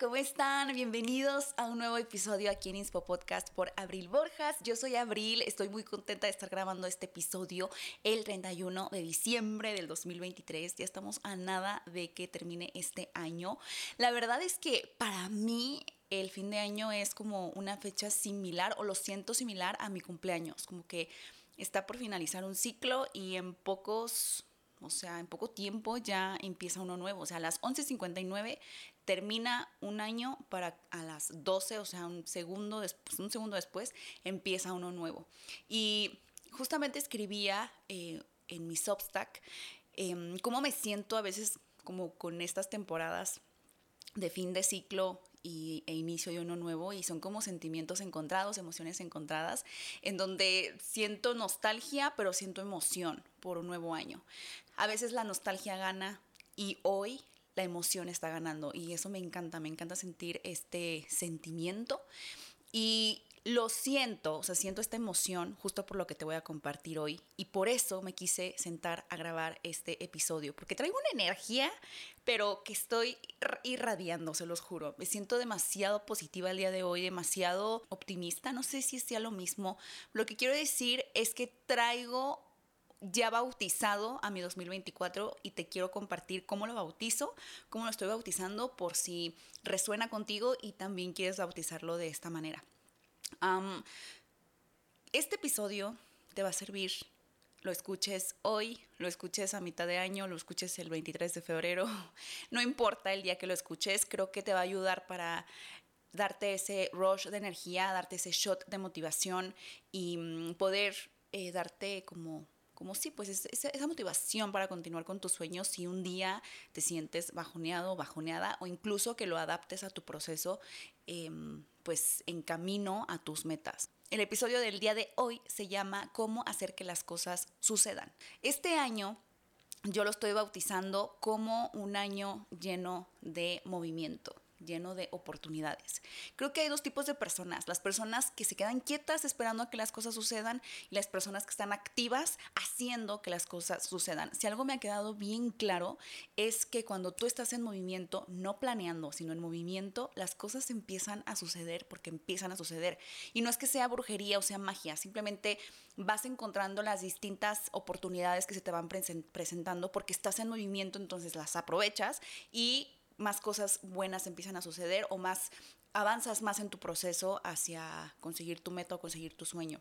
¿cómo están? Bienvenidos a un nuevo episodio aquí en Inspo Podcast por Abril Borjas. Yo soy Abril, estoy muy contenta de estar grabando este episodio el 31 de diciembre del 2023. Ya estamos a nada de que termine este año. La verdad es que para mí el fin de año es como una fecha similar o lo siento similar a mi cumpleaños, como que está por finalizar un ciclo y en pocos o sea, en poco tiempo ya empieza uno nuevo. O sea, a las 11.59 termina un año para a las 12, o sea, un segundo, después, un segundo después, empieza uno nuevo. Y justamente escribía eh, en mi Substack em, cómo me siento a veces como con estas temporadas de fin de ciclo y, e inicio de uno nuevo y son como sentimientos encontrados, emociones encontradas, en donde siento nostalgia, pero siento emoción por un nuevo año. A veces la nostalgia gana y hoy la emoción está ganando y eso me encanta, me encanta sentir este sentimiento y lo siento, o sea, siento esta emoción justo por lo que te voy a compartir hoy y por eso me quise sentar a grabar este episodio, porque traigo una energía, pero que estoy irradiando, se los juro. Me siento demasiado positiva el día de hoy, demasiado optimista, no sé si sea lo mismo. Lo que quiero decir es que traigo ya bautizado a mi 2024 y te quiero compartir cómo lo bautizo, cómo lo estoy bautizando por si resuena contigo y también quieres bautizarlo de esta manera. Este episodio te va a servir, lo escuches hoy, lo escuches a mitad de año, lo escuches el 23 de febrero, no importa el día que lo escuches, creo que te va a ayudar para darte ese rush de energía, darte ese shot de motivación y mm, poder eh, darte como como sí, pues esa motivación para continuar con tus sueños si un día te sientes bajoneado, bajoneada o incluso que lo adaptes a tu proceso em, pues en camino a tus metas. El episodio del día de hoy se llama Cómo hacer que las cosas sucedan. Este año yo lo estoy bautizando como un año lleno de movimiento lleno de oportunidades. Creo que hay dos tipos de personas, las personas que se quedan quietas esperando a que las cosas sucedan y las personas que están activas haciendo que las cosas sucedan. Si algo me ha quedado bien claro es que cuando tú estás en movimiento, no planeando, sino en movimiento, las cosas empiezan a suceder porque empiezan a suceder. Y no es que sea brujería o sea magia, simplemente vas encontrando las distintas oportunidades que se te van presentando porque estás en movimiento, entonces las aprovechas y más cosas buenas empiezan a suceder o más avanzas más en tu proceso hacia conseguir tu meta o conseguir tu sueño.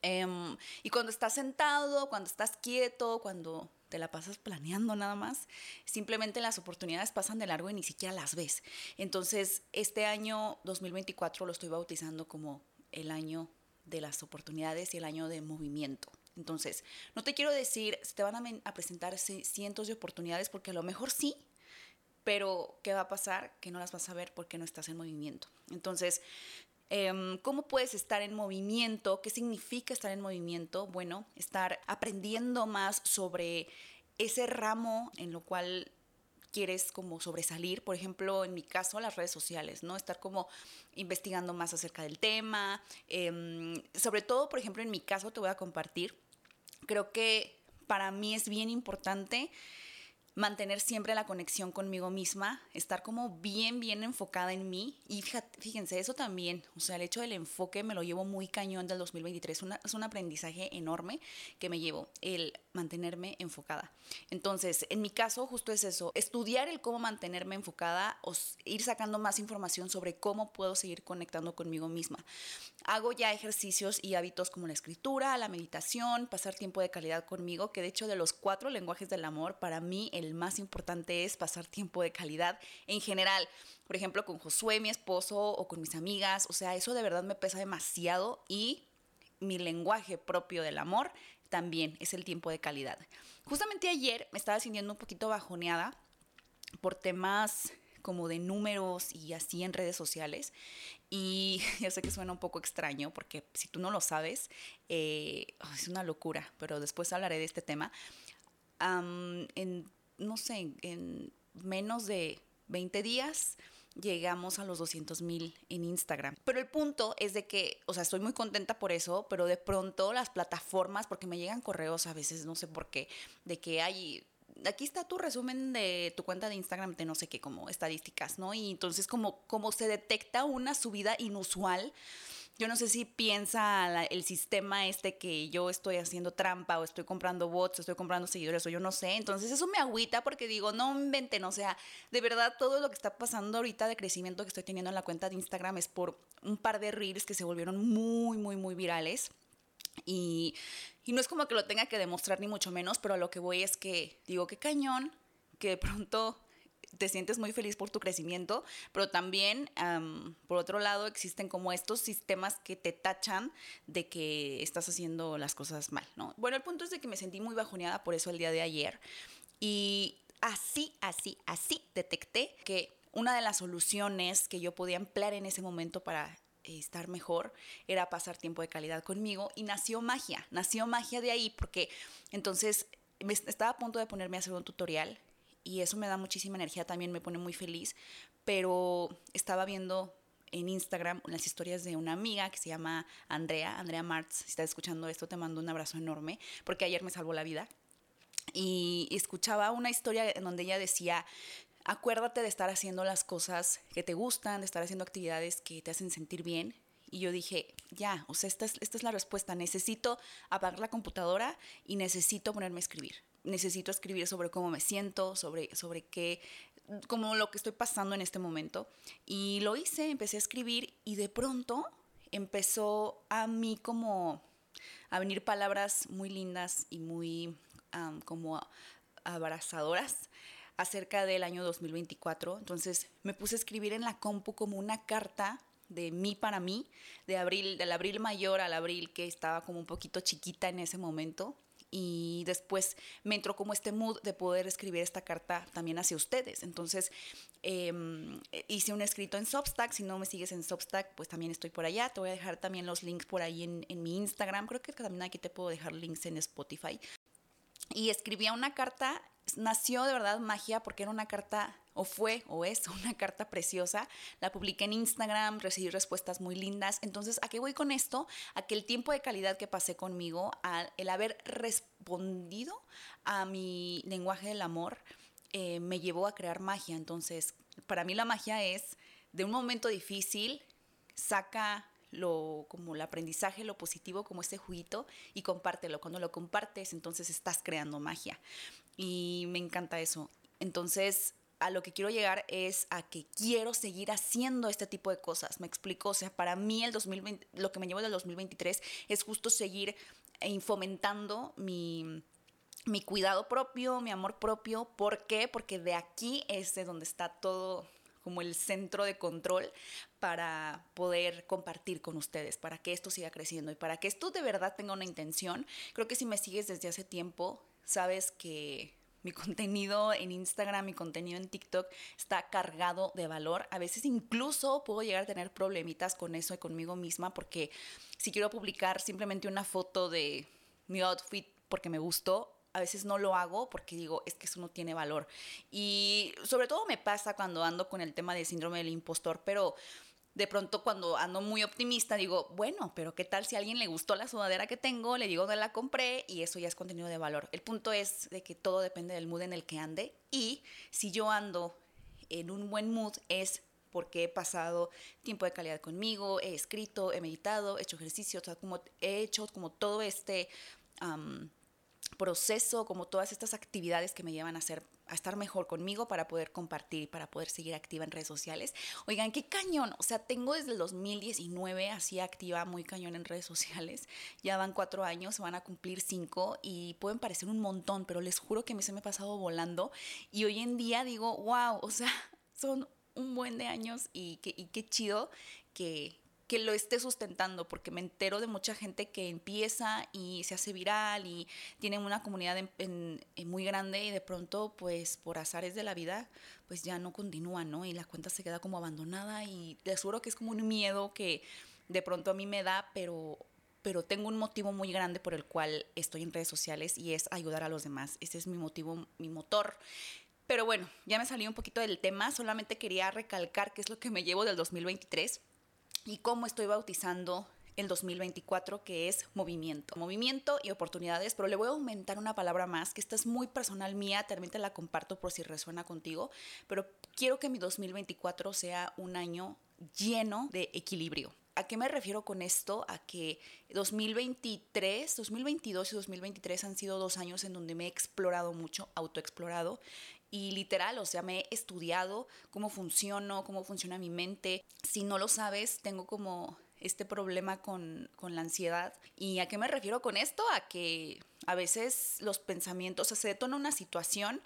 Em, y cuando estás sentado, cuando estás quieto, cuando te la pasas planeando nada más, simplemente las oportunidades pasan de largo y ni siquiera las ves. Entonces, este año 2024 lo estoy bautizando como el año de las oportunidades y el año de movimiento. Entonces, no te quiero decir, se te van a, a presentar cientos de oportunidades porque a lo mejor sí, pero ¿qué va a pasar? Que no las vas a ver porque no estás en movimiento. Entonces, em, ¿Cómo puedes estar en movimiento? ¿Qué significa estar en movimiento? Bueno, estar aprendiendo más sobre ese ramo en lo cual quieres como sobresalir, por ejemplo, en mi caso, las redes sociales, ¿no? Estar como investigando más acerca del tema. Em, sobre todo, por ejemplo, en mi caso te voy a compartir, creo que para mí es bien importante mantener siempre la conexión conmigo misma, estar como bien, bien enfocada en mí. Y fíjense, eso también, o sea, el hecho del enfoque me lo llevo muy cañón del 2023. es un aprendizaje enorme que me llevo, el mantenerme enfocada. Entonces, en mi caso, justo es eso, estudiar el cómo mantenerme enfocada, o ir sacando más información sobre cómo puedo seguir conectando conmigo misma. Hago ya ejercicios y hábitos como la escritura, la meditación, pasar tiempo de calidad conmigo, que de hecho de los cuatro lenguajes del amor, para mí el más importante es pasar tiempo de calidad en general. Por ejemplo, con Josué, mi esposo, o con mis amigas. O sea, eso de verdad me pesa demasiado y mi lenguaje propio del amor también es el tiempo de calidad. Justamente ayer me estaba sintiendo un poquito bajoneada por temas como de números y así en redes sociales. Y ya sé que suena un poco extraño porque si tú no lo sabes, eh, es una locura, pero después hablaré de este tema. en no sé, en menos de 20 días llegamos a los 200 mil en Instagram. Pero el punto es de que, o sea, estoy muy contenta por eso, pero de pronto las plataformas, porque me llegan correos a veces, no sé por qué, de que hay aquí está tu resumen de tu cuenta de Instagram de no sé qué, como estadísticas, ¿no? Y entonces como, como se detecta una subida inusual, yo no sé si piensa el sistema este que yo estoy haciendo trampa o estoy comprando bots o estoy comprando seguidores o yo no sé. Entonces eso me agüita porque digo, no inventen, o sea, de verdad todo lo que está pasando ahorita de crecimiento que estoy teniendo en la cuenta de Instagram es por un par de reels que se volvieron muy, muy, muy virales. Y, y no es como que lo tenga que demostrar ni mucho menos, pero a lo que voy es que digo, qué cañón, que de pronto te sientes muy feliz por tu crecimiento, pero también, por otro lado, existen como estos sistemas que te tachan de que estás haciendo las cosas mal, ¿no? Bueno, el punto es de que me sentí muy bajoneada por eso el día de ayer y así, así, así detecté que una de las soluciones que yo podía emplear en ese momento para estar mejor era pasar tiempo de calidad conmigo y nació magia, nació magia de ahí porque entonces estaba a punto de ponerme a hacer un tutorial y eso me da muchísima energía, también me pone muy feliz, pero estaba viendo en Instagram las historias de una amiga que se llama Andrea, Andrea Martz, si estás escuchando esto te mando un abrazo enorme, porque ayer me salvó la vida. Y escuchaba una historia en donde ella decía, acuérdate de estar haciendo las cosas que te gustan, de estar haciendo actividades que te hacen sentir bien. Y yo dije, ya, o sea, esta es, esta es la respuesta. Necesito apagar la computadora y necesito ponerme a escribir necesito escribir sobre cómo me siento, sobre, sobre qué, como lo que estoy pasando en este momento. Y lo hice, empecé a escribir y de pronto empezó a mí como a venir palabras muy lindas y muy como abrazadoras acerca del año 2024. Entonces me puse a escribir en la compu como una carta de mí para mí, de abril, del abril mayor al abril que estaba como un poquito chiquita en ese momento y después me entró como este mood de poder escribir esta carta también hacia ustedes. Entonces em, hice un escrito en Substack, si no me sigues en Substack, pues también estoy por allá. Te voy a dejar también los links por ahí en, en mi Instagram, creo que también aquí te puedo dejar links en Spotify. Y escribía una carta nació de verdad magia porque era una carta, o fue, o es una carta preciosa. La publiqué en Instagram, recibí respuestas muy lindas. Entonces, ¿a qué voy con esto? A que el tiempo de calidad que pasé conmigo, el haber respondido a mi lenguaje del amor, eh, me llevó a crear magia. Entonces, para mí la magia es de un momento difícil, saca lo como el aprendizaje, lo positivo, como ese juguito y compártelo. Cuando lo compartes, entonces estás creando magia y me encanta eso. Entonces, a lo que quiero llegar es a que quiero seguir haciendo este tipo de cosas. Me explico, o sea, para mí el 2020, lo que me llevo del 2023 es justo seguir eh, fomentando mi, mi cuidado propio, mi amor propio. ¿Por qué? Porque de aquí es de donde está todo como el centro de control para poder compartir con ustedes, para que esto siga creciendo y para que esto de verdad tenga una intención. Creo que si me sigues desde hace tiempo, sabes que mi contenido en Instagram, mi contenido en TikTok está cargado de valor. A veces incluso puedo llegar a tener problemitas con eso y conmigo misma porque si quiero publicar simplemente una foto de mi outfit porque me gustó, a veces no lo hago porque digo, es que eso no tiene valor. Y sobre todo me pasa cuando ando con el tema del síndrome del impostor, pero de pronto cuando ando muy optimista digo, bueno, pero ¿qué tal si a alguien le gustó la sudadera que tengo? Le digo dónde la compré y eso ya es contenido de valor. El punto es de que todo depende del mood en el que ande y si yo ando en un buen mood es porque he pasado tiempo de calidad conmigo, he escrito, he meditado, he hecho ejercicio, como he hecho como todo este proceso, como todas estas actividades que me llevan a ser a estar mejor conmigo para poder compartir y para poder seguir activa en redes sociales. Oigan, qué cañón. O sea, tengo desde el 2019 así activa, muy cañón en redes sociales. Ya van cuatro años, se van a cumplir cinco y pueden parecer un montón, pero les juro que me se me ha pasado volando. Y hoy en día digo, wow, o sea, son un buen de años y y qué chido que, que lo esté sustentando, porque me entero de mucha gente que empieza y se hace viral y tiene una comunidad muy grande y de pronto, pues por azares de la vida, pues ya no continúa, ¿no? Y la cuenta se queda como abandonada y te aseguro que es como un miedo que de pronto a mí me da, pero pero tengo un motivo muy grande por el cual estoy en redes sociales y es ayudar a los demás. Ese es mi motivo, mi motor. Pero bueno, ya me salí un poquito del tema, solamente quería recalcar qué es lo que me llevo del 2023 y cómo estoy bautizando el 2024, que es movimiento. Movimiento y oportunidades, pero le voy a aumentar una palabra más, que esta es muy personal mía, también te la comparto por si resuena contigo, pero quiero que mi 2024 sea un año lleno de equilibrio. ¿A qué me refiero con esto? A que 2023, 2022 y 2023 han sido dos años en donde me he explorado mucho, autoexplorado, y literal, o sea, me he estudiado cómo funciono, cómo funciona mi mente. Si no lo sabes, tengo como este problema con, con, la ansiedad. ¿Y a qué me refiero con esto? A que a veces los pensamientos, o sea, se detona una situación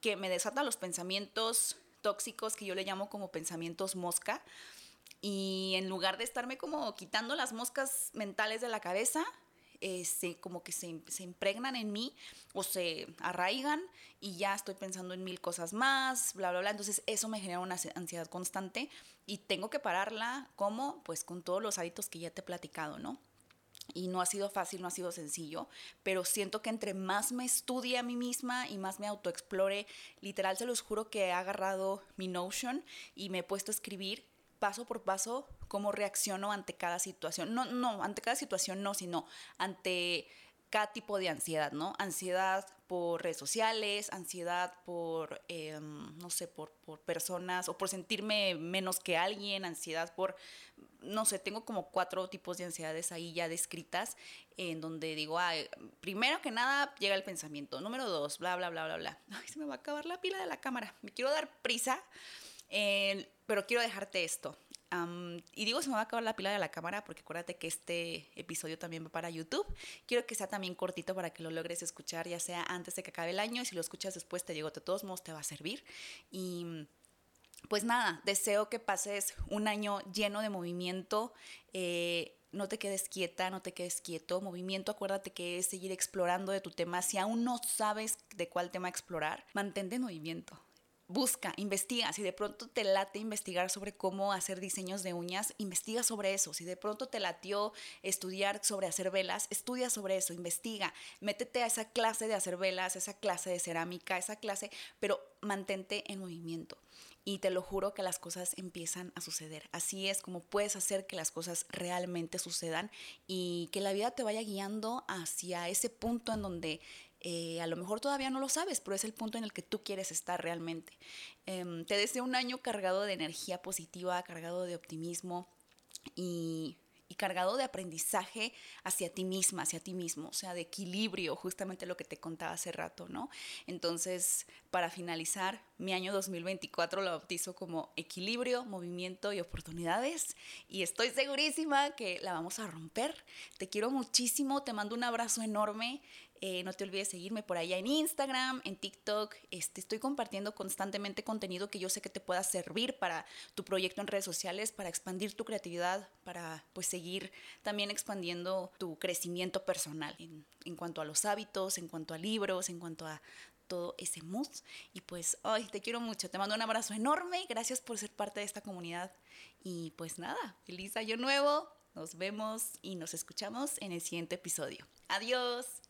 que me desata los pensamientos tóxicos que yo le llamo como pensamientos mosca y en lugar de estarme como quitando las moscas mentales de la cabeza, este, como que se, se, impregnan en mí o se arraigan y ya estoy pensando en mil cosas más, bla, bla, bla. Entonces eso me genera una ansiedad constante y tengo que pararla como pues con todos los hábitos que ya te he platicado, ¿no? Y no ha sido fácil, no ha sido sencillo, pero siento que entre más me estudie a mí misma y más me autoexplore, literal se los juro que he agarrado mi Notion y me he puesto a escribir paso por paso cómo reacciono ante cada situación. No, no, ante cada situación no, sino ante cada tipo de ansiedad, ¿no? Ansiedad por redes sociales, ansiedad por, em, no sé, por, por, personas o por sentirme menos que alguien, ansiedad por, no sé, tengo como cuatro tipos de ansiedades ahí ya descritas, en donde digo, ay, primero que nada llega el pensamiento, número dos, bla, bla, bla, bla, bla. Ay, se me va a acabar la pila de la cámara, me quiero dar prisa pero quiero dejarte esto. y digo, se me va a acabar la pila de la cámara porque acuérdate que este episodio también va para YouTube. Quiero que sea también cortito para que lo logres escuchar, ya sea antes de que acabe el año. Y si lo escuchas después, te digo, de todos modos te va a servir. Y pues nada, deseo que pases un año lleno de movimiento. Eh, no te quedes quieta, no te quedes quieto. Movimiento, acuérdate que es seguir explorando de tu tema. Si aún no sabes de cuál tema explorar, mantente en movimiento busca, investiga. Si de pronto te late investigar sobre cómo hacer diseños de uñas, investiga sobre eso. Si de pronto te latió estudiar sobre hacer velas, estudia sobre eso, investiga. Métete a esa clase de hacer velas, esa clase de cerámica, esa clase, pero mantente en movimiento. Y te lo juro que las cosas empiezan a suceder. Así es como puedes hacer que las cosas realmente sucedan y que la vida te vaya guiando hacia ese punto en donde eh, a lo mejor todavía no lo sabes, pero es el punto en el que tú quieres estar realmente. Em, te deseo un año cargado de energía positiva, cargado de optimismo y y cargado de aprendizaje hacia ti misma, hacia ti mismo, o sea, de equilibrio, justamente lo que te contaba hace rato, ¿no? Entonces, para finalizar, mi año 2024 lo bautizo como equilibrio, movimiento y oportunidades y estoy segurísima que la vamos a romper. Te quiero muchísimo, te mando un abrazo enorme. Eh, no te olvides seguirme por allá en Instagram, en TikTok. Este, estoy compartiendo constantemente contenido que yo sé que te pueda servir para tu proyecto en redes sociales, para expandir tu creatividad, para pues seguir también expandiendo tu crecimiento personal en, cuanto a los hábitos, en cuanto a libros, en cuanto a todo ese mood. Y pues, ay, te quiero mucho. Te mando un abrazo enorme. Gracias por ser parte de esta comunidad. Y pues nada, feliz año nuevo. Nos vemos y nos escuchamos en el siguiente episodio. Adiós.